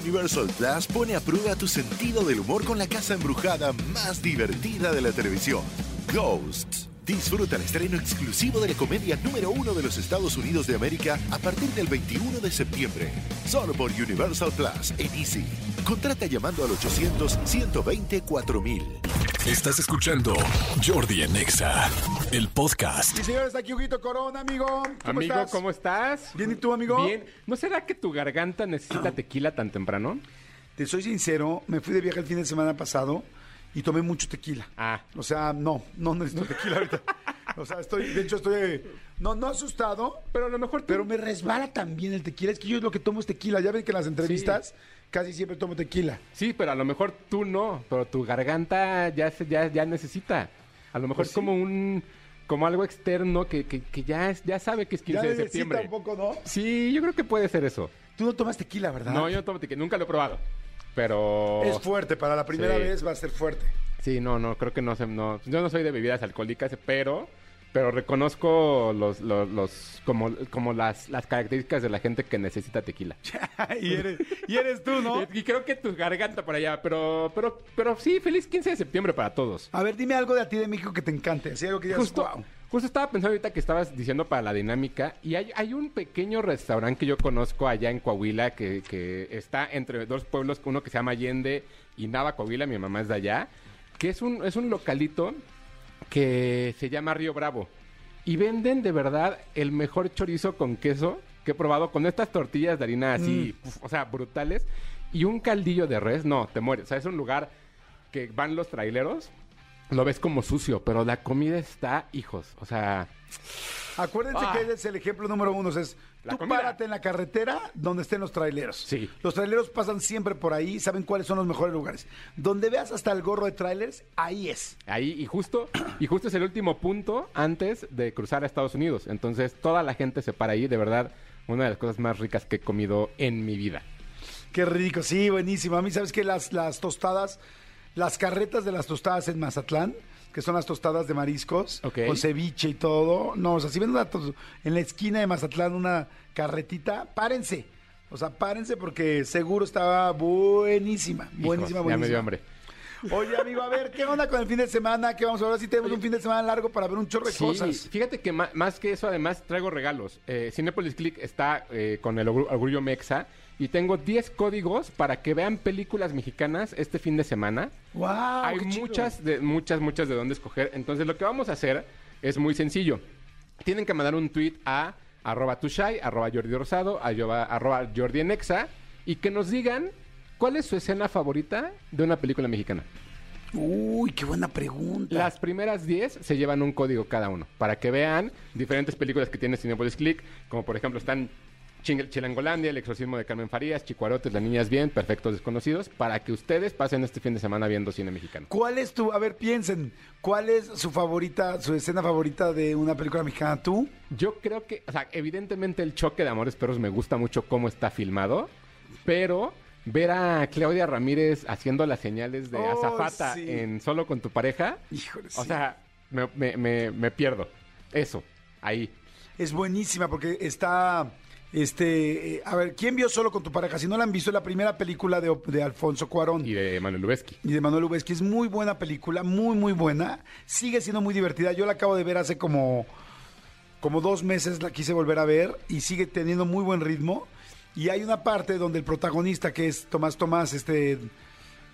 Universal Plus pone a prueba tu sentido del humor con la casa embrujada más divertida de la televisión, Ghosts. Disfruta el estreno exclusivo de la comedia número uno de los Estados Unidos de América a partir del 21 de septiembre. Solo por Universal Plus en Easy. Contrata llamando al 800-120-4000. Estás escuchando Jordi en Exa, el podcast. Sí, señor, está aquí Huguito Corona, amigo. ¿Cómo amigo, estás? ¿cómo estás? Bien, ¿y tú, amigo? Bien. ¿No será que tu garganta necesita tequila tan temprano? Te soy sincero, me fui de viaje el fin de semana pasado y tomé mucho tequila. Ah. O sea, no, no necesito tequila ahorita. O sea, estoy, de hecho, estoy, no, no asustado, Pero a lo mejor tú- pero me resbala también el tequila. Es que yo lo que tomo es tequila. Ya ven que en las entrevistas casi siempre tomo tequila. Sí, pero a lo mejor tú no, pero tu garganta ya se- ya, ya necesita. A lo mejor Pues es como un como algo externo que, que, que ya, es- ya sabe que es 15 Ya de septiembre. un poco, ¿no? Sí, yo creo que puede ser eso. Tú no tomas tequila, ¿verdad? No, yo no tomo tequila, nunca lo he probado. Pero Es fuerte, para la primera Sí. vez va a ser fuerte. Sí, no, no, creo que no sé, no. Yo no soy de bebidas alcohólicas, pero pero reconozco los, los, los como, como las, las características de la gente que necesita tequila. y, eres, y eres tú, ¿no? Y creo que tu garganta por allá, pero, pero, pero sí, feliz 15 de septiembre para todos. A ver, dime algo de a ti de México que te encante. Así algo que digas, Justo, wow. justo estaba pensando ahorita que estabas diciendo para la dinámica, y hay, hay un pequeño restaurante que yo conozco allá en Coahuila que, que está entre dos pueblos, uno que se llama Allende y Nava, Coahuila, mi mamá es de allá, que es un, es un localito que se llama Río Bravo. Y venden de verdad el mejor chorizo con queso que he probado con estas tortillas de harina así, uf, o sea, brutales. Y un caldillo de res, no, te mueres. O sea, es un lugar que van los traileros, lo ves como sucio, pero la comida está, hijos. O sea, Acuérdense Ah. que ese es el ejemplo número uno. es, La tú comida. párate en la carretera donde estén los traileros. Sí. Los traileros pasan siempre por ahí, saben cuáles son los mejores lugares. Donde veas hasta el gorro de trailers, ahí es. ahí, y justo, y justo es el último punto antes de cruzar a Estados Unidos. Entonces, toda la gente se para ahí, de verdad, una de las cosas más ricas que he comido en mi vida. Qué rico, sí, buenísimo. A mí, ¿sabes qué? Las, las tostadas, las carretas de las tostadas en Mazatlán, que son las tostadas de mariscos, con ceviche y todo. No, o sea, si ven una en la esquina de Mazatlán una carretita, párense. O sea, párense porque seguro estaba buenísima, Hijos, buenísima, Ya buenísima. me dio hambre. Oye, amigo, a ver, ¿qué onda con el fin de semana? ¿Qué vamos a ver? Si tenemos un fin de semana largo para ver un chorro de Sí, cosas. fíjate que más, que eso, además, traigo regalos. Eh, Cinepolis Click está eh, con el orgu- Orgullo Mexa y tengo 10 códigos para que vean películas mexicanas este fin de semana. ¡Wow! Hay muchas, de, muchas, muchas de dónde escoger. Entonces, lo que vamos a hacer es muy sencillo. Tienen que mandar un tweet a arroba tushai, arroba Jordi Rosado, arroba, arroba Jordi y que nos digan cuál es su escena favorita de una película mexicana. Uy, qué buena pregunta. Las primeras 10 se llevan un código cada uno para que vean diferentes películas que tiene Cinepolis Click, como por ejemplo están Chilangolandia, El exorcismo de Carmen Farías, Chicuarotes, Las niñas bien, Perfectos desconocidos, para que ustedes pasen este fin de semana viendo cine mexicano. ¿Cuál es tu, a ver, piensen, cuál es su favorita, su escena favorita de una película mexicana? ¿Tú? Yo creo que, o sea, evidentemente el choque de Amores Perros me gusta mucho cómo está filmado, pero ver a Claudia Ramírez haciendo las señales de Oh, azafata sí. en Solo con tu pareja, Híjole, o sí. sea, me, me- me- me pierdo. Eso, ahí. Es buenísima porque está, este, eh, a ver, ¿quién vio solo con tu pareja? Si no la han visto, la primera película de, de Alfonso Cuarón. Y de Manuel Lubezki. y de Manuel Lubezki. Es muy buena película, muy, muy buena. Sigue siendo muy divertida. Yo la acabo de ver hace como, como dos meses, la quise volver a ver y sigue teniendo muy buen ritmo. Y hay una parte donde el protagonista, que es Tomás Tomás, este...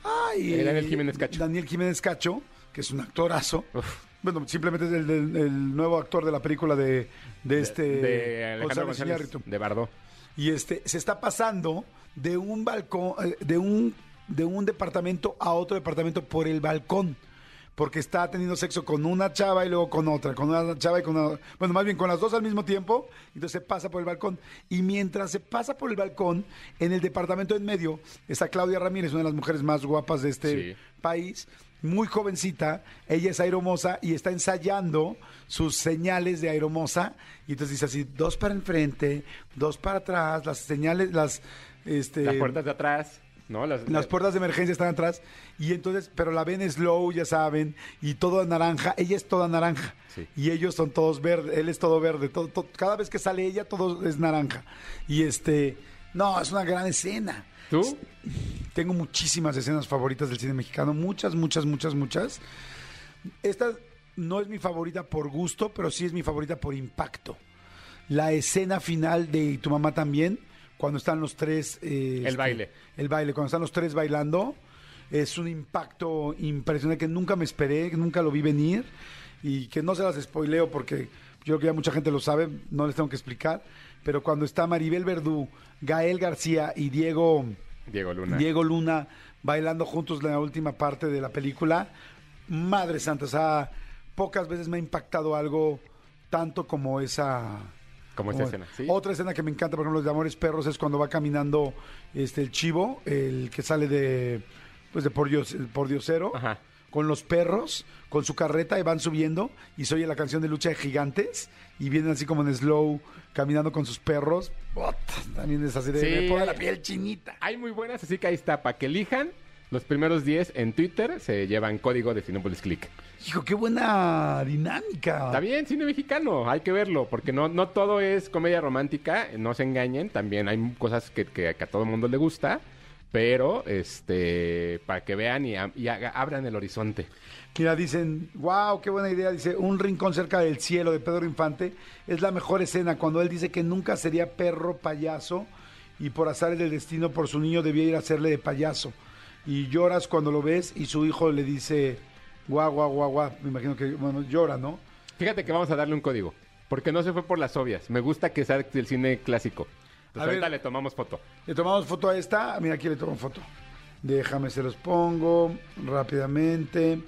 Ay, Daniel Jiménez Cacho. Daniel Jiménez Cacho, que es un actorazo. Uf. Bueno, simplemente es el, el- el nuevo actor de la película de, de este... de Alejandro González González, Iñárritu de Bardó. y este se está pasando de un balcón eh, de un de un departamento a otro departamento por el balcón porque está teniendo sexo con una chava y luego con otra, con una chava y con una, bueno, más bien con las dos al mismo tiempo, entonces se pasa por el balcón. Y mientras se pasa por el balcón, en el departamento en medio, está Claudia Ramírez, una de las mujeres más guapas de este Sí. país, muy jovencita, ella es aeromosa y está ensayando sus señales de aeromosa y entonces dice así, dos para enfrente, dos para atrás, las señales, las... Este, Las puertas de atrás, ¿no? Las, las puertas de emergencia están atrás y entonces, pero la ven slow, ya saben, y toda naranja, ella es toda naranja Sí. y ellos son todos verdes, él es todo verde, todo, todo- cada vez que sale ella todo es naranja y este No, es una gran escena. ¿Tú? Tengo muchísimas escenas favoritas del cine mexicano, muchas, muchas, muchas, muchas. Esta no es mi favorita por gusto, pero sí es mi favorita por impacto. La escena final de Y tu mamá también, cuando están los tres... eh, El este, baile. El baile, cuando están los tres bailando, es un impacto impresionante que nunca me esperé, que nunca lo vi venir y que no se las spoileo porque yo creo que ya mucha gente lo sabe, no les tengo que explicar, pero cuando está Maribel Verdú, Gael García y Diego... Diego Luna. Diego Luna bailando juntos en la última parte de la película. Madre santa, o sea, pocas veces me ha impactado algo tanto como esa... Como esta escena, ¿sí? Otra escena que me encanta, por ejemplo, los de Amores Perros, es cuando va caminando este el chivo, el que sale de pues de por, Dios, por Diosero, Ajá. Con los perros, con su carreta, y van subiendo, y se oye la canción de Lucha de Gigantes, y vienen así como en slow, caminando con sus perros. También es así de... Sí. me pone la piel chinita. Hay muy buenas, así que ahí está. Para que elijan, los primeros 10 en Twitter se llevan código de Cinepolis Click. Hijo, qué buena dinámica. Está bien, cine mexicano, hay que verlo, porque no, no todo es comedia romántica, no se engañen, también hay cosas que, que- que a todo el mundo le gusta, pero este para que vean y, a- y haga- abran el horizonte. Mira, dicen, wow, qué buena idea. Dice, un rincón cerca del cielo de Pedro Infante es la mejor escena cuando él dice que nunca sería perro payaso y por azares del destino por su niño debía ir a hacerle de payaso. Y lloras cuando lo ves y su hijo le dice, guau, guau, guau, guau. Me imagino que, bueno, llora, ¿no? Fíjate que vamos a darle un código, porque no se fue por las obvias. Me gusta que sea del cine clásico. Entonces A ver. ahorita le tomamos foto. Le tomamos foto a esta. Mira, aquí le tomo foto. Déjame, se los pongo rápidamente.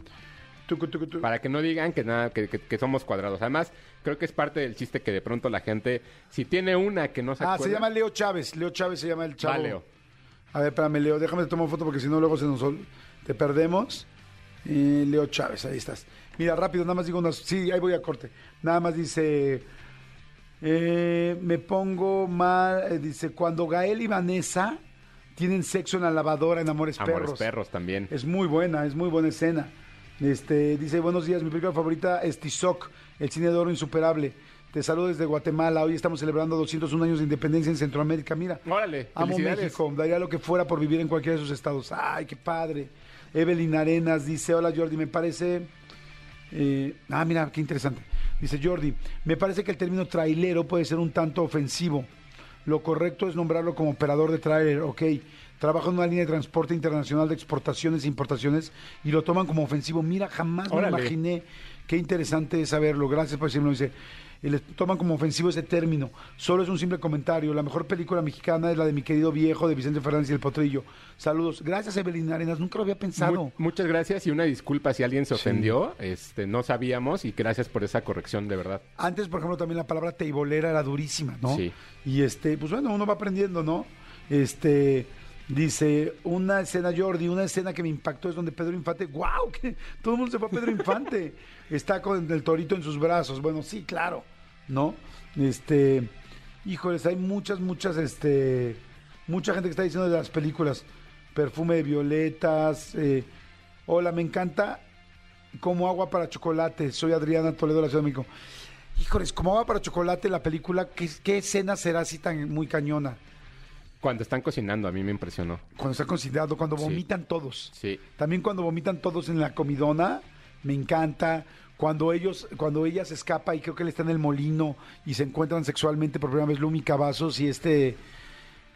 Tucu, tucu, tucu. Para que no digan que nada, que, que- que somos cuadrados. Además, creo que es parte del chiste que de pronto la gente, si tiene una que no se Ah, acuerda. se llama Leo Chávez. Leo Chávez se llama el chavo. Va, Leo. A ver, espérame, Leo, déjame te tomo foto porque si no luego se nos te perdemos. Eh, Leo Chávez, ahí estás. Mira, rápido, nada más digo unas. Sí, ahí voy a corte. Nada más dice. Eh, me pongo mal. eh, dice: Cuando Gael y Vanessa tienen sexo en la lavadora en Amores, Amores Perros. perros también. Es muy buena, es muy buena escena. Este, dice, buenos días, mi película favorita es Tizoc, el cine de oro insuperable. Te saludo desde Guatemala. Hoy estamos celebrando 201 años de independencia en Centroamérica. Mira, Órale, amo. México. Daría lo que fuera por vivir en cualquiera de sus estados. Ay, qué padre. Evelyn Arenas dice, hola Jordi, me parece... eh, ah, mira, qué interesante. Dice Jordi, me parece que el término trailero puede ser un tanto ofensivo. Lo correcto es nombrarlo como operador de trailer, ok. Trabajo en una línea de transporte internacional de exportaciones e importaciones y lo toman como ofensivo. Mira, jamás me imaginé. Qué interesante es saberlo. Gracias por decirlo. Dice, y les toman como ofensivo ese término. Solo es un simple comentario. La mejor película mexicana es la de mi querido viejo de Vicente Fernández y el Potrillo. Saludos. Gracias, Evelyn Arenas. Nunca lo había pensado. Mu- muchas gracias y una disculpa si alguien se ofendió. Este, no sabíamos y gracias por esa corrección de verdad. Antes, por ejemplo, también la palabra teibolera era durísima, ¿no? Sí. Y este, pues bueno, uno va aprendiendo, ¿no? Este, dice, una escena, Jordi, una escena que me impactó es donde Pedro Infante, ¡guau! Que todo el mundo se fue a Pedro Infante. Está con el torito en sus brazos. Bueno, sí, claro, ¿no? Este, híjoles, hay muchas, muchas, este, mucha gente que está diciendo de las películas. Perfume de violetas. eh, hola, me encanta como agua para chocolate. Soy Adriana Toledo de la Ciudad de México. Híjoles, como agua para chocolate la película, ¿qué, qué escena será así tan muy cañona? Cuando están cocinando, a mí me impresionó. Cuando está considerado, cuando Sí. vomitan todos. Sí. También cuando vomitan todos en la comidona, me encanta. Cuando ellos, cuando ella se escapa y creo que él está en el molino y se encuentran sexualmente por primera vez Lumi Cavazos y este.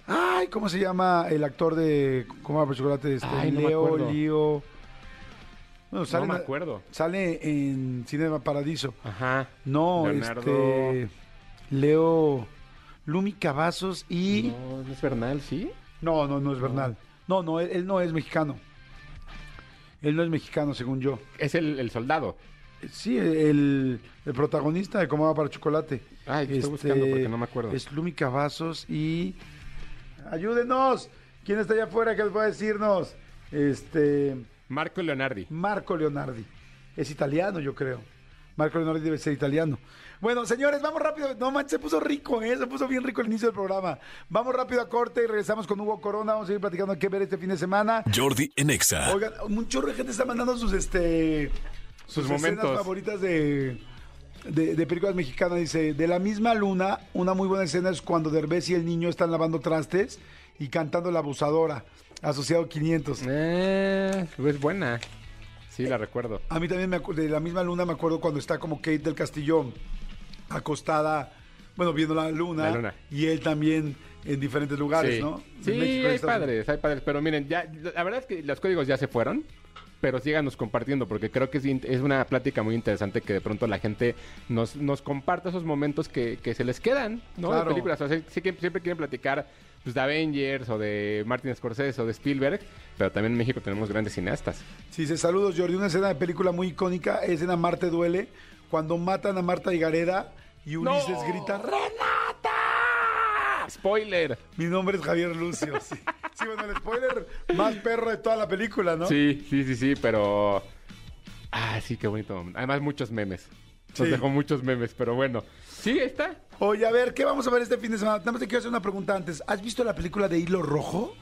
Ay, ¿cómo se llama el actor de ¿Cómo va por chocolate? Este, Ay, no me Leo. Lío. Bueno, sale, me en- acuerdo. Sale en Cinema Paradiso. Ajá. No, Leonardo- este. Leo. Lumi Cavazos y. No, no es Bernal, ¿sí? No, no, no es Bernal. No, no, él, él no es mexicano. Él no es mexicano, según yo. Es el, el soldado. Sí, el, el protagonista de Cómo va para chocolate. Ay, estoy buscando porque no me acuerdo. Es Lumi Cavazos y. ¡Ayúdenos! ¿Quién está allá afuera que les va a decirnos? Este. Marco Leonardi. Marco Leonardi. Es italiano, yo creo. Marco Leonardi debe ser italiano. Bueno, señores, vamos rápido. No manches, se puso rico, ¿eh? Se puso bien rico el inicio del programa. Vamos rápido a corte y regresamos con Hugo Corona. Vamos a seguir platicando qué ver este fin de semana. Jordi en Exa. Oigan, un chorro de gente está mandando sus, este... Sus escenas momentos. favoritas de... de, de películas mexicanas dice, de la misma luna, una muy buena escena es cuando Derbez y el niño están lavando trastes y cantando La Abusadora, asociado 500. Eh, es buena. Sí, la recuerdo. A mí también me de la misma luna me acuerdo cuando está como Kate del Castillo acostada, bueno, viendo la luna, La luna. y él también en diferentes lugares, sí. ¿no? Sí, México hay padres, hay padres. Pero miren, ya, la verdad es que los códigos ya se fueron. Pero síganos compartiendo, porque creo que es, una plática muy interesante que de pronto la gente nos, nos comparta esos momentos que, que se les quedan, ¿no? Claro. De películas. O sea, sí que siempre quieren platicar pues, de Avengers o de Martin Scorsese o de Spielberg, pero también en México tenemos grandes cineastas. Sí, dice, saludos Jordi, una escena de película muy icónica es en A Marte Duele, cuando matan a Marta Higareda y Ulises ¡No! grita, ¡Renata! ¡Spoiler! Mi nombre es Javier Lucio, sí. Sí, bueno, el spoiler más perro de toda la película, ¿no? Sí, sí, sí, sí, pero... Ah, sí, qué bonito. Además, muchos memes. Nos Sí. dejó muchos memes, pero bueno. Sí, ahí está. Oye, a ver, ¿qué vamos a ver este fin de semana? Nada más te quiero hacer una pregunta antes. ¿Has visto la película de Hilo Rojo?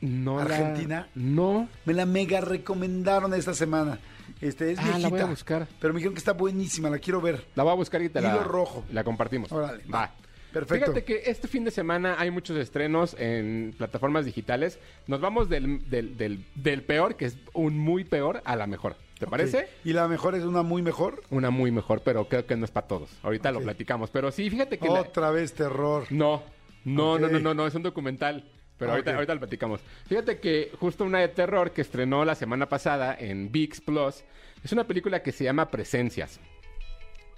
No la- ¿Argentina? No. Me la mega recomendaron esta semana. Este, es Ah, la viejita. voy a buscar. Pero me dijeron que está buenísima, la quiero ver. La voy a buscar y te la, Hilo rojo. la compartimos. Órale, va. va. Perfecto. Fíjate que este fin de semana hay muchos estrenos en plataformas digitales. Nos vamos del, del, del, del peor, que es un muy peor, a la mejor. ¿Te parece? ¿Y la mejor es una muy mejor? Una muy mejor, pero creo que no es para todos. Ahorita lo platicamos. Pero sí, fíjate que... la- Otra vez terror. No, no, no, no, no, no, es un documental. Pero Ah, ahorita, ahorita lo platicamos. Fíjate que justo una de terror que estrenó la semana pasada en VIX Plus es una película que se llama Presencias.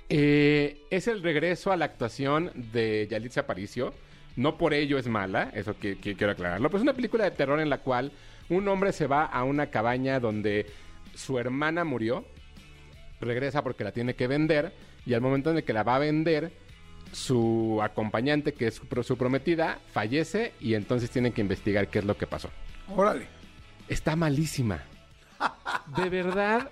Eh, es el regreso a la actuación de Yalitza Aparicio. No por ello es mala, eso que, que quiero aclararlo. Pero es una película de terror en la cual un hombre se va a una cabaña donde su hermana murió, regresa porque la tiene que vender y al momento en el que la va a vender, su acompañante, que es su, su prometida, fallece y entonces tienen que investigar qué es lo que pasó. Órale. Está malísima. De verdad,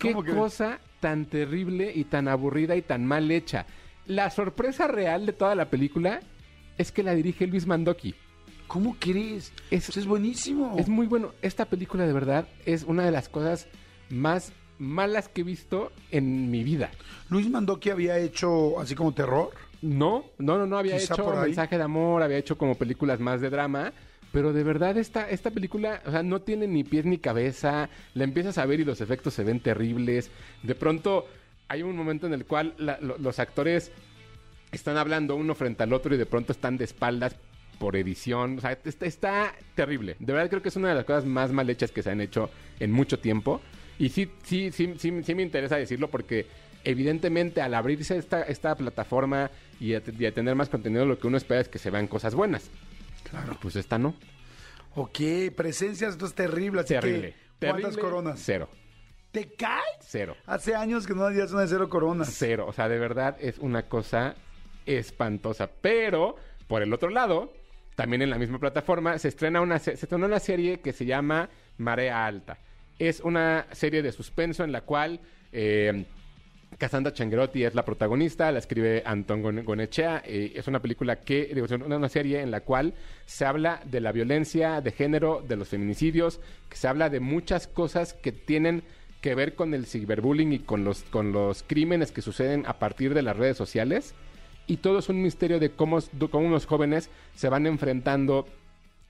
qué cosa tan terrible y tan aburrida y tan mal hecha. La sorpresa real de toda la película es que la dirige Luis Mandoki. ¿Cómo crees? Es- Eso es buenísimo. Es muy bueno. Esta película de verdad es una de las cosas más malas que he visto en mi vida. Luis Mandoki había hecho así como terror. No, no, no, no había Quizá hecho mensaje de amor, había hecho como películas más de drama, pero de verdad esta, esta película, o sea, no tiene ni pies ni cabeza, la empiezas a ver y los efectos se ven terribles, de pronto hay un momento en el cual los actores están hablando uno frente al otro y de pronto están de espaldas por edición, o sea, está, está terrible, de verdad creo que es una de las cosas más mal hechas que se han hecho en mucho tiempo, y sí, sí, sí, sí, sí me interesa decirlo porque evidentemente al abrirse esta, esta plataforma y y a tener más contenido, lo que uno espera es que se vean cosas buenas. Claro. Pues esta no. Ok, presencias, esto es terrible. Así Terrible. que, ¿cuántas Terrible. coronas? Cero. ¿Te caes? Cero. Hace años que no hacías una de cero coronas. Cero. O sea, de verdad es una cosa espantosa. Pero, por el otro lado, también en la misma plataforma, se estrena una, se se estrenó una serie que se llama Marea Alta. Es una serie de suspenso en la cual eh, Cassandra Changuerotti es la protagonista, la escribe Antón Gon- Gonechea. eh, es una película que, digo, es una, serie en la cual se habla de la violencia de género, de los feminicidios, que se habla de muchas cosas que tienen que ver con el ciberbullying y con los, con los crímenes que suceden a partir de las redes sociales. Y todo es un misterio de cómo, cómo unos jóvenes se van enfrentando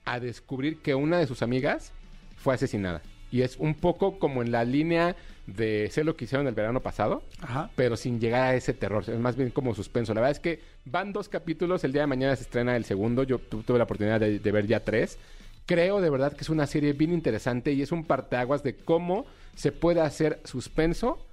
a descubrir que una de sus amigas fue asesinada. Y es un poco como en la línea de sé lo que hicieron el verano pasado, Ajá. pero sin llegar a ese terror. Es más bien como suspenso. La verdad es que van dos capítulos. El día de mañana se estrena el segundo. Yo tu- tuve la oportunidad de, de ver ya tres. Creo de verdad que es una serie bien interesante y es un parteaguas de cómo se puede hacer suspenso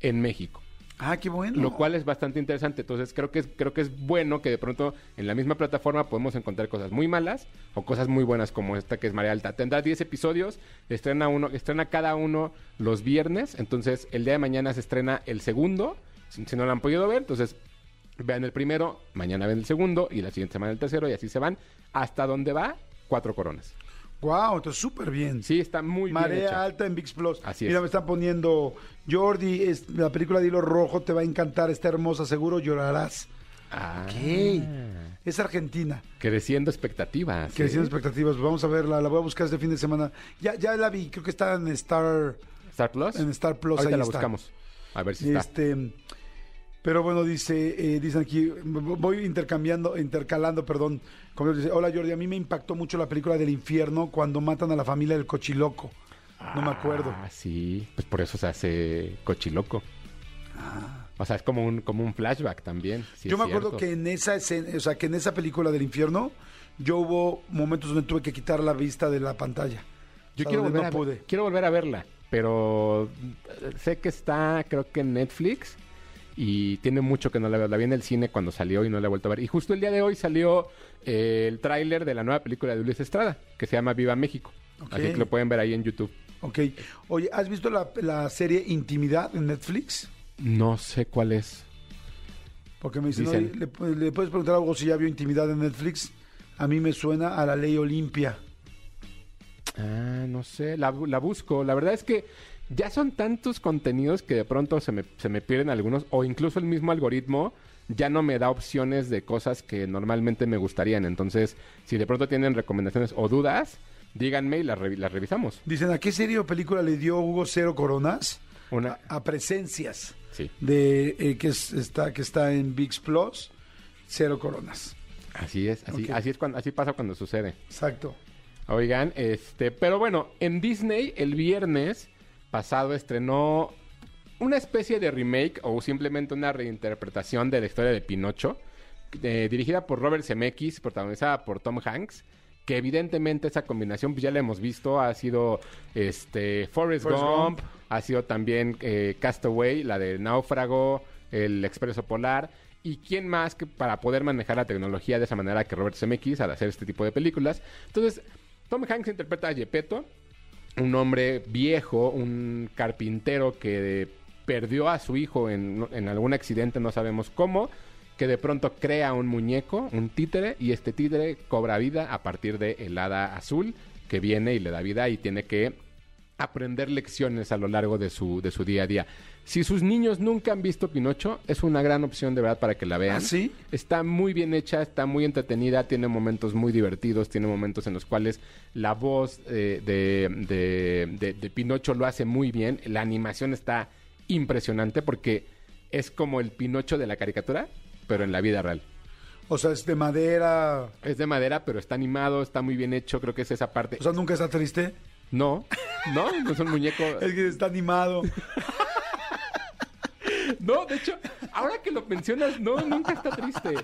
en México. Ah, qué bueno. Lo cual es bastante interesante. Entonces creo que es, creo que es bueno que de pronto en la misma plataforma podemos encontrar cosas muy malas o cosas muy buenas como esta que es María Alta. Tendrá 10 episodios, estrena uno, estrena cada uno los viernes. Entonces el día de mañana se estrena el segundo. Si, si no lo han podido ver, entonces vean el primero, mañana ven el segundo y la siguiente semana el tercero y así se van hasta donde va cuatro coronas. Wow, entonces súper bien. Sí, está muy bien Marea alta en VIX Plus. Así es. Mira, me están poniendo Jordi, es, la película de Hilo Rojo te va a encantar, está hermosa, seguro llorarás. Ah, Ok. Es argentina. creciendo expectativas. ¿eh? tiene expectativas. Vamos a verla, la voy a buscar este fin de semana. Ya, ya la vi, creo que está en Star, Star Plus. en Star Plus. Ahorita ahí la está. buscamos. A ver si está. Pero bueno, dice, eh, dicen aquí, voy intercambiando, intercalando, perdón. Como dice, hola Jordi, a mí me impactó mucho la película del infierno cuando matan a la familia del cochiloco. No me acuerdo. Ah, sí. Pues por eso se hace cochiloco. O sea, es como un, como un flashback también. yo me acuerdo que en esa escena, o sea, que en esa película del infierno, yo hubo momentos donde tuve que quitar la vista de la pantalla. Yo quiero volver, no a pude. quiero volver a verla, pero eh, sé que está, creo que en Netflix. Y tiene mucho que no la veo. La vi en el cine cuando salió y no la he vuelto a ver. Y justo el día de hoy salió eh, el tráiler de la nueva película de Luis Estrada, que se llama Viva México. Así que lo pueden ver ahí en YouTube. Ok. Oye, ¿has visto la, la serie Intimidad en Netflix? No sé cuál es. Porque me dicen, Dicen. "Oye, ¿le, le puedes preguntar algo si ya vio Intimidad en Netflix? A mí me suena a la ley Olimpia. Ah, no sé, la, la busco. La verdad es que ya son tantos contenidos que de pronto se me, se me pierden algunos, o incluso el mismo algoritmo ya no me da opciones de cosas que normalmente me gustarían. Entonces, si de pronto tienen recomendaciones o dudas, díganme y las, revi- las revisamos. Dicen, ¿a qué serie o película le dio Hugo Cero Coronas? Una, A, a Presencias, sí, de, eh, que, es- está, que está en VIX Plus, Cero Coronas. así es, así, así es cuando, así pasa cuando sucede. Exacto. Oigan, este, pero bueno, en Disney el viernes pasado estrenó una especie de remake o simplemente una reinterpretación de la historia de Pinocho, eh, dirigida por Robert Zemeckis, protagonizada por Tom Hanks, que evidentemente esa combinación pues ya la hemos visto, ha sido este Forrest, Forrest Gump, Gump. ha sido también eh, Castaway, la de Náufrago, El Expreso Polar. ¿Y quién más que para poder manejar la tecnología de esa manera que Robert Zemeckis al hacer este tipo de películas? Entonces, Tom Hanks interpreta a Gepetto, un hombre viejo, un carpintero que perdió a su hijo en, algún accidente, no sabemos cómo, que de pronto crea un muñeco, un títere, y este títere cobra vida a partir de el hada azul que viene y le da vida y tiene que aprender lecciones a lo largo de su, de su día a día. Si sus niños nunca han visto Pinocho, es una gran opción de verdad para que la vean. ¿Ah, sí? Está muy bien hecha, está muy entretenida, tiene momentos muy divertidos, tiene momentos en los cuales la voz eh, de, de- de- de Pinocho lo hace muy bien. La animación está impresionante porque es como el Pinocho de la caricatura, pero en la vida real. O sea, es de madera. Es de madera, pero está animado, está muy bien hecho, creo que es esa parte. O sea, nunca está triste. No, no, no es un muñeco. Es que está animado. No, de hecho, ahora que lo mencionas, no, nunca está triste.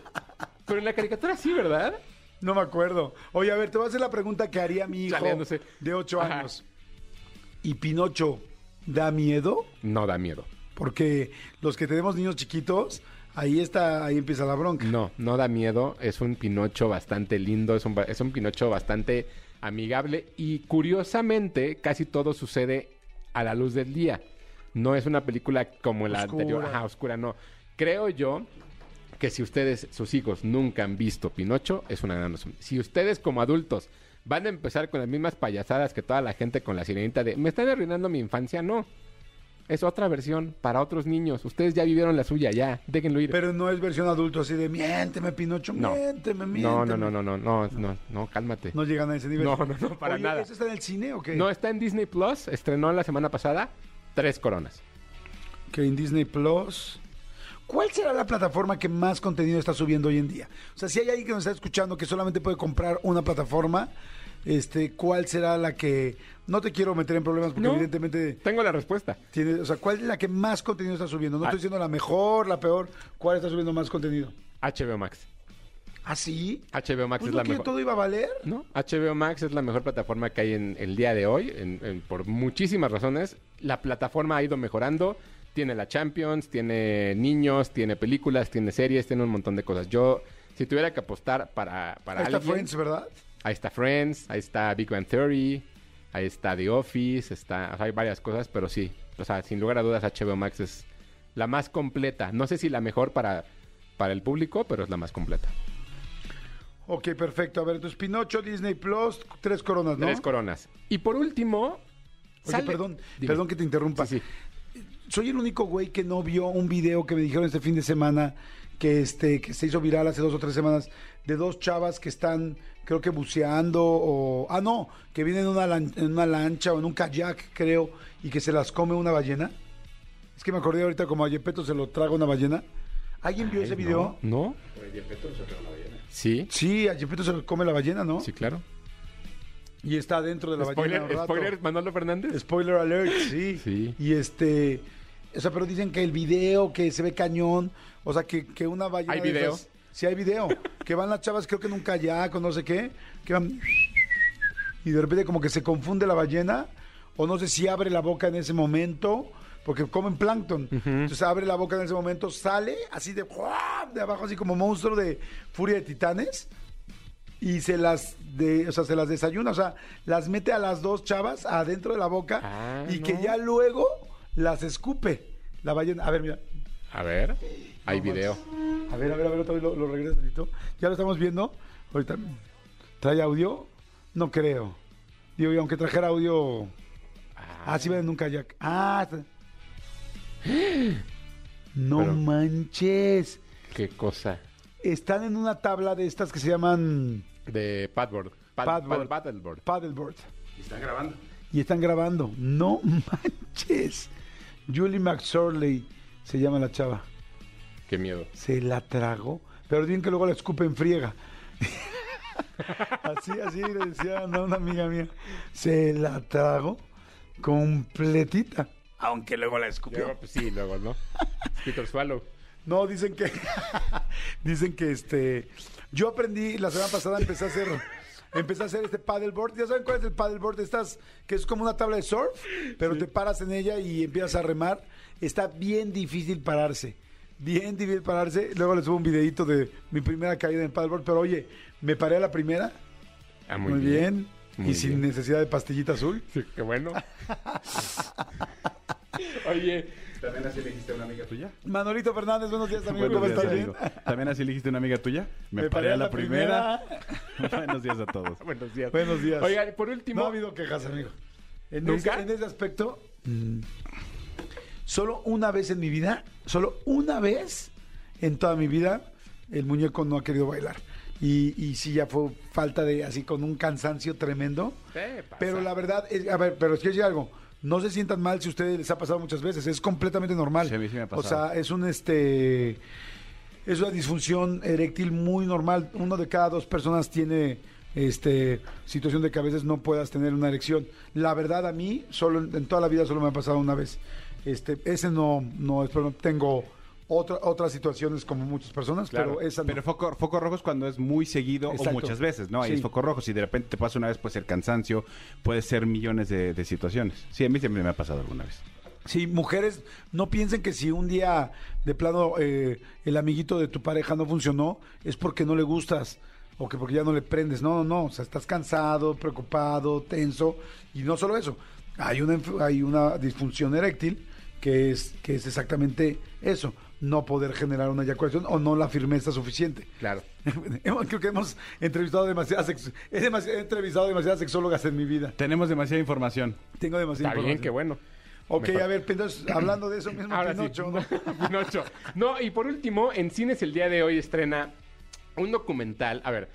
Pero en la caricatura sí, ¿verdad? No me acuerdo. Oye, a ver, te voy a hacer la pregunta que haría mi hijo Chaleándose. de 8 Ajá. años. ¿Y Pinocho da miedo? No da miedo. Porque los que tenemos niños chiquitos, ahí está, ahí empieza la bronca. No, no da miedo. Es un Pinocho bastante lindo, es un, es un Pinocho bastante amigable y curiosamente casi todo sucede a la luz del día. No es una película como la Oscura. anterior, ajá, oscura, no. Creo yo que si ustedes, sus hijos, nunca han visto Pinocho, es una gran razón. Si ustedes como adultos van a empezar con las mismas payasadas que toda la gente con la sirenita de, me están arruinando mi infancia, no. Es otra versión para otros niños. Ustedes ya vivieron la suya, ya, déjenlo ir. Pero no es versión adulto así de miénteme, Pinocho, No. miénteme, miénteme. No, no, no, no, no, no, no, no, cálmate. No llegan a ese nivel. No, no, no, para Oye, nada. ¿Eso está en el cine o qué? No, está en Disney Plus, estrenó la semana pasada, tres coronas. Que en Disney Plus. ¿Cuál será la plataforma que más contenido está subiendo hoy en día? O sea, si hay alguien que nos está escuchando que solamente puede comprar una plataforma, este, ¿cuál será la que no te quiero meter en problemas porque No. evidentemente Tengo la respuesta. tiene, o sea, ¿cuál es la que más contenido está subiendo? No Ah. estoy diciendo la mejor, la peor, ¿cuál está subiendo más contenido? HBO Max. ¿Ah, sí? HBO Max Pues es no la mejor. todo iba a valer. ¿No? HBO Max es la mejor plataforma que hay en el día de hoy, en- en- por muchísimas razones. La plataforma ha ido mejorando. Tiene la Champions, tiene niños, tiene películas, tiene series, tiene un montón de cosas. Yo, si tuviera que apostar para, para alguien, Friends, ¿verdad? Ahí está Friends, ahí está Big Bang Theory, ahí está The Office, está, o sea, hay varias cosas, pero sí, o sea, sin lugar a dudas HBO Max es la más completa. No sé si la mejor para, para el público, pero es la más completa. Ok, perfecto. A ver, entonces Pinocho, Disney Plus, tres coronas, ¿no? Tres coronas. Y por último... Oye, sale- perdón, Dime. perdón que te interrumpa. Sí, sí. Soy el único güey que no vio un video que me dijeron este fin de semana que este que se hizo viral hace dos o tres semanas de dos chavas que están creo que buceando o ah no que vienen en una, lan- en una lancha o en un kayak creo y que se las come una ballena es que me acordé ahorita como a Yepeto se lo traga una ballena ¿Alguien vio Ay, ese video? ¿No? Sí, Sí, a Gepetto se lo come la ballena, ¿no? sí, claro. Y está dentro de la ballena. Spoiler, un rato. spoiler, Manolo Fernández. Spoiler alert, sí. Sí. Y este, o sea, pero dicen que el video, que se ve cañón, o sea, que, que una ballena... ¿Hay de video? esas- sí hay video. que van las chavas, creo que en un kayak o no sé qué, que van... Y de repente como que se confunde la ballena, o no sé si abre la boca en ese momento, porque comen plancton. Entonces abre la boca en ese momento, sale así de, de abajo, así como monstruo de furia de titanes y se las de, o sea, se las desayuna, o sea, las mete a las dos chavas adentro de la boca Ah, y que ya luego las escupe la ballena. A ver, mira. A ver, hay No video. A ver, a ver, a ver, otra vez lo, lo regreso. Ya lo estamos viendo. Ahorita. ¿Trae audio? No creo. Digo, y aunque trajera audio. Ah, sí, ven en un kayak. Ah, está- No Pero- manches. Qué cosa. Están en una tabla de estas que se llaman De padboard. Pad- Padboard. pad- paddleboard. paddleboard. Están grabando. Y están grabando. No manches. Julie McSorley se llama la chava. Qué miedo. Se la tragó. Pero bien que luego la escupe en friega. así, así le decía no, una amiga mía. Se la tragó completita. Aunque luego la escupió. Luego, pues sí, luego, ¿no? Peter Swallow. No, dicen que. dicen que este. Yo aprendí la semana pasada, empecé a hacer. Empecé a hacer este paddleboard. ¿Ya saben cuál es el paddleboard? Estas, que es como una tabla de surf, pero te paras en ella y empiezas a remar. Está bien difícil pararse. Bien difícil pararse. Luego les subo un videito de mi primera caída en el paddleboard. Pero oye, me paré a la primera. Ah, Muy, bien. Muy y sin bien. necesidad de pastillita azul. Sí, qué bueno. Oye, ¿También así elegiste una amiga tuya? Manolito Fernández, buenos días, amigo. Buenos ¿Cómo días, estás? amigo. ¿Bien? ¿También así elegiste una amiga tuya? Me, Me paré a la primera. Buenos días a todos. buenos días. Buenos días. Oigan, por último. No ha habido quejas, amigo. En, ¿Nunca? Ese, en ese aspecto, mm, solo una vez en mi vida, solo una vez en toda mi vida, el muñeco no ha querido bailar. Y, y sí, ya fue falta de, así, con un cansancio tremendo. ¿Qué pasa? Pero la verdad, es, a ver, pero es que decir algo. No se sientan mal si a ustedes les ha pasado muchas veces. Es completamente normal. Sí, a mí sí me ha O sea, es un este. Es una disfunción eréctil muy normal. Uno de cada dos personas tiene este situación de que a veces no puedas tener una erección. La verdad, a mí, solo en, en toda la vida solo me ha pasado una vez. Este, ese no, no es problema. Tengo otra, otras situaciones como muchas personas, Claro, pero esa no. Pero foco, foco rojo es cuando es muy seguido Exacto. o muchas veces, ¿no? Ahí Sí. es foco rojo. Si de repente te pasa una vez, puede ser cansancio, puede ser millones de, de situaciones. Sí, a mí siempre me ha pasado alguna vez. Sí, mujeres, no piensen que si un día de plano eh, el amiguito de tu pareja no funcionó, es porque no le gustas o que porque ya no le prendes. No, no, no. O sea, estás cansado, preocupado, tenso. Y no solo eso. Hay una, hay una disfunción eréctil que es, que es exactamente eso. No poder generar una eyaculación o no la firmeza suficiente. Claro. Creo que hemos entrevistado demasiadas, he, demasi- he entrevistado demasiadas sexólogas en mi vida. Tenemos demasiada información. Tengo demasiada Está bien, información. qué bueno. Ok, Mejor. a ver, entonces, hablando de eso mismo, Ahora Pinocho, sí. ¿no? Pinocho. No, y por último, en cines el día de hoy estrena un documental. A ver,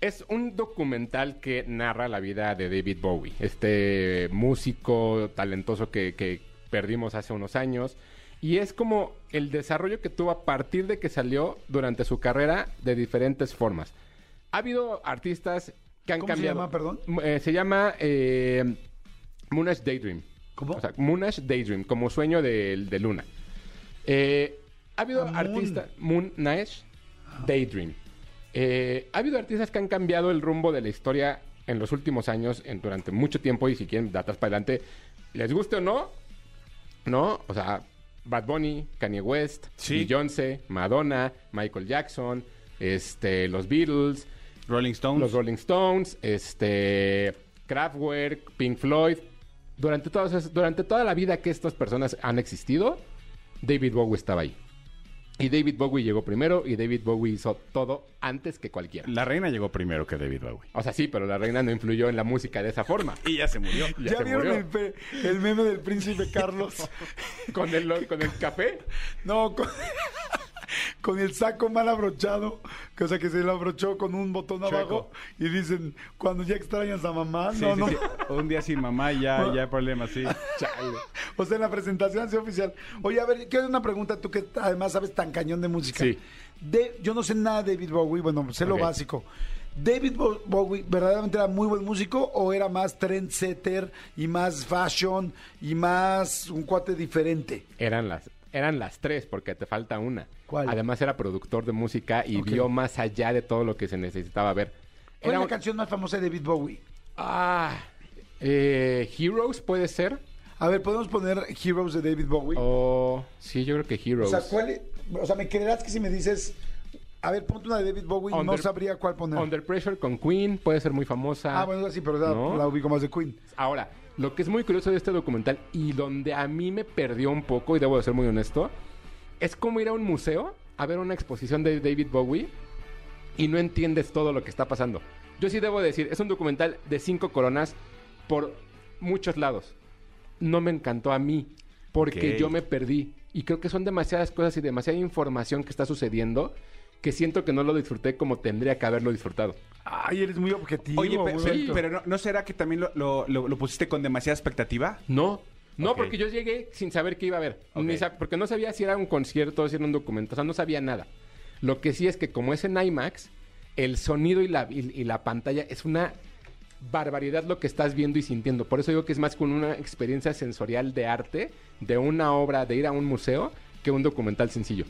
es un documental que narra la vida de David Bowie, este músico talentoso que, que perdimos hace unos años. Y es como el desarrollo que tuvo a partir de que salió durante su carrera de diferentes formas. Ha habido artistas que han ¿Cómo se cambiado. llama, perdón? Eh, se llama eh, Moonage Daydream. ¿Cómo? O sea, Moonage Daydream, como sueño de, de luna. Eh, ha habido Ah, Moon. artistas... Moonage Daydream. Eh, ha habido artistas que han cambiado el rumbo de la historia en los últimos años, en, durante mucho tiempo, y si quieren datas para adelante, les guste o no, ¿no? O sea, Bad Bunny, Kanye West, Sí. Beyoncé, Madonna, Michael Jackson, este, los Beatles, Rolling Stones. los Rolling Stones, este, Kraftwerk, Pink Floyd. Durante, todas durante toda la vida que estas personas han existido, David Bowie estaba ahí. Y David Bowie llegó primero y David Bowie hizo todo antes que cualquiera. La reina llegó primero que David Bowie. O sea, sí, pero la reina no influyó en la música de esa forma. Y ya se murió. Ya ¿Ya, se vieron murió. el, pe- el meme del príncipe Carlos? Con el, con el café. No, con, con el saco mal abrochado, que, o sea, que se lo abrochó con un botón abajo y dicen, cuando ya extrañas a mamá, Sí, no, sí, no. sí. Un día sin mamá ya, ya hay problemas, sí. Chale. O sea, en la presentación así oficial. Oye, a ver, quiero una pregunta, tú que además sabes tan cañón de música. Sí. De, yo no sé nada de David Bowie, bueno, sé lo básico. ¿David Bo- Bowie verdaderamente era muy buen músico o era más trendsetter y más fashion y más un cuate diferente? Eran las, eran las tres, porque te falta una. ¿Cuál? Además era productor de música y vio más allá de todo lo que se necesitaba ver. ¿Cuál es la canción más famosa de David Bowie? Ah, eh, Heroes puede ser. A ver, ¿podemos poner Heroes de David Bowie? O sí, yo creo que o Heroes. sea, ¿cuál es- o sea, ¿me creerás que si me dices, a ver, ponte una de David Bowie, no sabría cuál poner? Under Pressure con Queen puede ser muy famosa. Ah, bueno, sí, pero la, ¿No? la ubico más de Queen. Ahora, lo que es muy curioso de este documental y donde a mí me perdió un poco, y debo de ser muy honesto, es como ir a un museo a ver una exposición de David Bowie y no entiendes todo lo que está pasando. Yo sí debo decir, es un documental de cinco coronas por muchos lados. No me encantó a mí porque yo me perdí. Y creo que son demasiadas cosas y demasiada información que está sucediendo que siento que no lo disfruté como tendría que haberlo disfrutado. Ay, eres muy objetivo. Oye, pe- pe- pero, no, ¿no será que también lo, lo- lo- lo pusiste con demasiada expectativa? No, no, porque yo llegué sin saber qué iba a ver. Ok. Ni sab- porque no sabía si era un concierto, si era un documento, o sea, no sabía nada. Lo que sí es que como es en IMAX, el sonido y la, y, y la pantalla es una barbaridad lo que estás viendo y sintiendo. Por eso digo que es más con una experiencia sensorial de arte, de una obra, de ir a un museo, que un documental sencillo.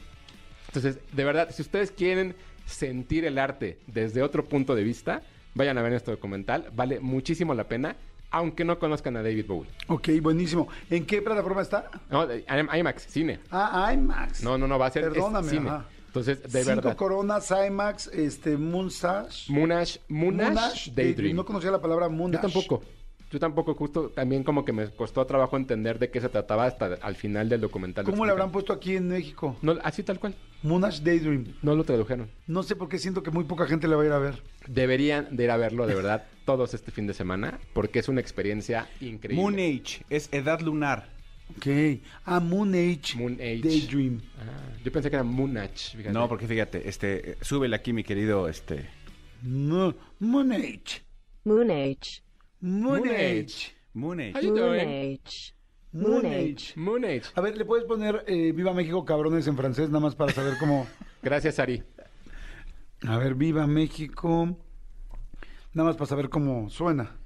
Entonces, de verdad, si ustedes quieren sentir el arte desde otro punto de vista, vayan a ver este documental. Vale muchísimo la pena, aunque no conozcan a David Bowie. Ok, buenísimo. ¿En qué plataforma está? No, IMAX, cine. Ah, IMAX. No, no, no, va a ser Perdóname, cine. ajá. Entonces, de Cinco verdad. coronas, IMAX, este. Munash, Munash, Daydream. No conocía la palabra Moondash. Yo tampoco. Yo tampoco, justo también como que me costó trabajo entender de qué se trataba hasta al final del documental. ¿Cómo le habrán puesto aquí en México? No, así tal cual. Moondash Daydream. No lo tradujeron. No sé por qué siento que muy poca gente le va a ir a ver. Deberían de ir a verlo de verdad todos este fin de semana porque es una experiencia increíble. Moon Age es edad lunar. Ok. Ah, Moon Age. Moon Age. Daydream. Ah, yo pensé que era Moonach. fíjate. No, porque fíjate, este, súbele aquí, mi querido, este. No, Moon Age. Moon Age. Moon, Moon Age. Age. Moon Age. How you Moon doing? Age. Moon Moon Age. Moon Age. A ver, ¿le puedes poner eh, Viva México cabrones en francés? Nada más para saber cómo... Gracias, Ari. A ver, Viva México. Nada más para saber cómo suena.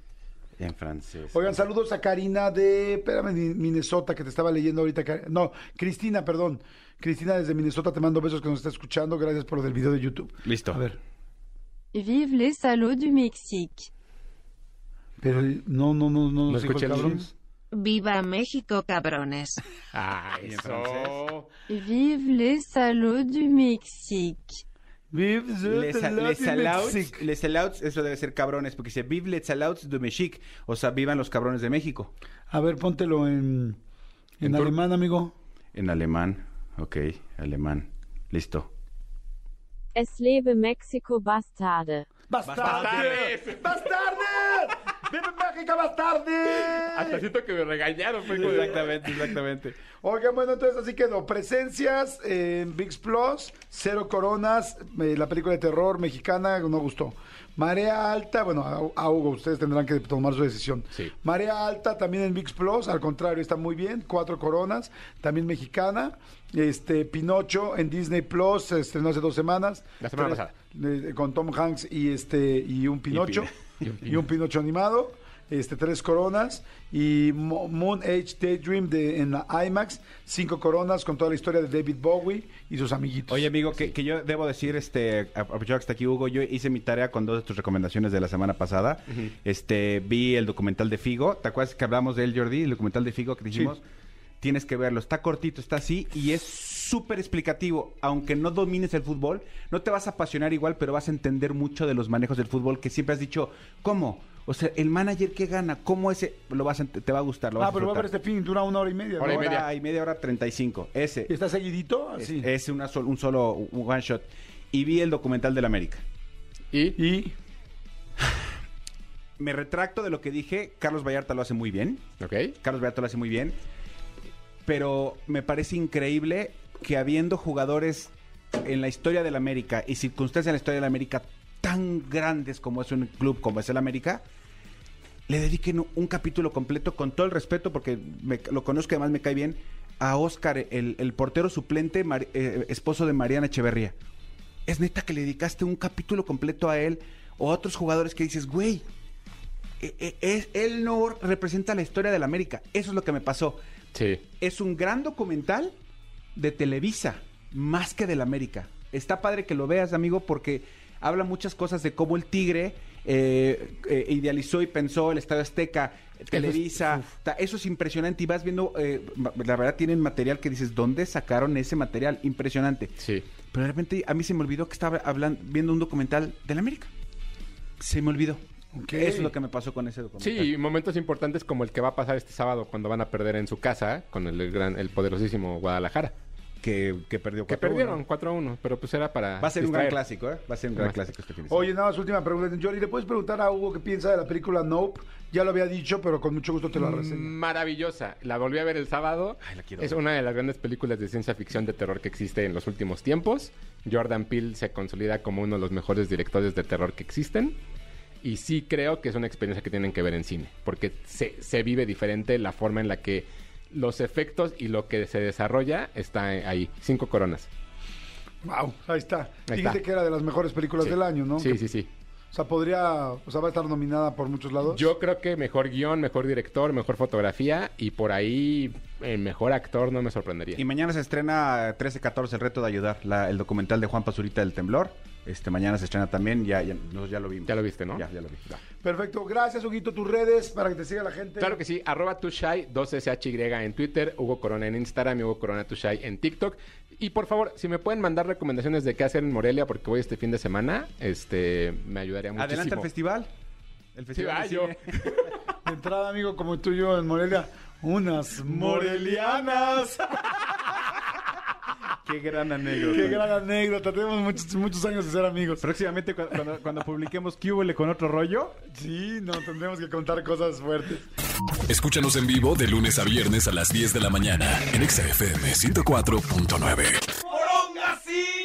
En francés. Oigan, saludos a Karina de, espérame, Minnesota, que te estaba leyendo ahorita. No, Cristina, perdón. Cristina desde Minnesota, te mando besos que nos está escuchando. Gracias por lo del video de YouTube. Listo. A ver, Vive les salauds du Mexique. Pero no, no, no, no, ¿No escuché cabrón. Viva México, cabrones. Ah, ¿Y en eso. Vive les salauds du Mexique. Vive Les, les Mexique. les alouds, eso debe ser cabrones, porque dice Vive les alouds de Mexique. O sea, vivan los cabrones de México. A ver, póntelo en, en, alemán, amigo. En alemán. Ok, alemán. Listo. Es lebe Mexico Bastarde. ¡Bastarde! ¡Bastarde! ¡Vive México, bastarde! Hasta siento que me regañaron. fue Exactamente, exactamente. Oigan, bueno, entonces así quedó. Presencias en VIX Plus, Cero Coronas, eh, la película de terror mexicana, no gustó. Marea Alta, bueno, a, a Hugo, ustedes tendrán que tomar su decisión. Sí. Marea Alta también en VIX Plus, al contrario, está muy bien. Cuatro Coronas, también mexicana. Este, Pinocho en Disney Plus, se estrenó hace dos semanas. La semana Tres- pasada. eh, con Tom Hanks y este y un Pinocho. Y un y un Pinocho animado. Este, tres coronas y Mo- Moon Age Daydream de, en la IMAX, cinco coronas con toda la historia de David Bowie y sus amiguitos. Oye, amigo, que, que yo debo decir, este, aprovechando que está aquí Hugo, yo hice mi tarea con dos de tus recomendaciones de la semana pasada. Este, vi el documental de Figo. ¿Te acuerdas que hablamos de él, Jordi? El documental de Figo que dijimos. Tienes que verlo. Está cortito, está así y es súper explicativo. Aunque no domines el fútbol, no te vas a apasionar igual, pero vas a entender mucho de los manejos del fútbol que siempre has dicho, ¿cómo? O sea, el manager que gana, ¿cómo ese? Lo vas a, te va a gustar. Lo vas ah, pero va a ver este fin, dura una hora y media. Hora y ¿no? media. Hora y media hora 35. Ese. ¿Está seguidito? Es, Así. es una sol- un solo un one shot. Y vi el documental del América. Y Y Me retracto de lo que dije. Carlos Vallarta lo hace muy bien. Ok. Carlos Vallarta lo hace muy bien. Pero me parece increíble que habiendo jugadores en la historia del América y circunstancias en la historia del América tan grandes como es un club como es el América, le dediquen un, capítulo completo con todo el respeto, porque lo conozco y además me cae bien, a Oscar, el, el portero suplente, eh, esposo de Mariana Echeverría. Es neta que le dedicaste un capítulo completo a él o a otros jugadores que dices, güey, eh, es- él no representa la historia de la América. Eso es lo que me pasó. Sí. Es un gran documental de Televisa, más que del América. Está padre que lo veas, amigo, porque habla muchas cosas de cómo el Tigre eh, eh, idealizó y pensó el Estadio Azteca, Televisa. ta- Eso es impresionante y vas viendo, eh, la verdad tienen material que dices, ¿dónde sacaron ese material? Impresionante. Sí. Pero de repente a mí se me olvidó que estaba hablando, viendo un documental del América. Se me olvidó. Ok. Eso es lo que me pasó con ese Sí, documental. y momentos importantes como el que va a pasar este sábado cuando van a perder en su casa con el gran, el poderosísimo Guadalajara. Que, que perdió Que 4-1. perdieron 4-1, pero pues era para. Va a ser un gran clásico, ¿eh? Va a ser un gran Más. clásico este fin de semana. Oye, nada más última pregunta. Johnny, ¿le puedes preguntar a Hugo qué piensa de la película Nope? Ya lo había dicho, pero con mucho gusto te la reseño. Maravillosa. La volví a ver el sábado. Ay, la quiero es ver. una de las grandes películas de ciencia ficción de terror que existe en los últimos tiempos. Jordan Peele se consolida como uno de los mejores directores de terror que existen. Y sí creo que es una experiencia que tienen que ver en cine. Porque se, se vive diferente la forma en la que los efectos y lo que se desarrolla está ahí. Cinco coronas. Wow, ahí está. Ahí Dijiste está. que era de las mejores películas Sí. del año, ¿no? Sí, Que- sí, sí. O sea, podría, o sea, va a estar nominada por muchos lados. Yo creo que mejor guion, mejor director, mejor fotografía y por ahí el mejor actor no me sorprendería. Y mañana se estrena 13-14 El Reto de Ayudar, la- el documental de Juan Pazurita del Temblor. Este, mañana se estrena también, ya, ya, lo vimos. Ya lo viste, ¿no? Ya, ya lo vi. ya. Perfecto. Gracias, Huguito. Tus redes para que te siga la gente. Claro que sí, arroba tushai, 2SHY en Twitter, Hugo Corona en Instagram y Hugo Corona Tushai en TikTok. Y por favor, si me pueden mandar recomendaciones de qué hacer en Morelia, porque voy este fin de semana, este, me ayudaría muchísimo. Adelante al festival. El festival. De entrada, amigo, como tú y yo en Morelia. Unas morelianas. Qué gran anécdota. Qué gran anécdota. Tenemos muchos, muchos años de ser amigos. Próximamente cu- cuando, cuando publiquemos Cubole con otro rollo, Sí, no, tendremos que contar cosas fuertes. Escúchanos en vivo de lunes a viernes a las 10 de la mañana en Exa FM 104.9.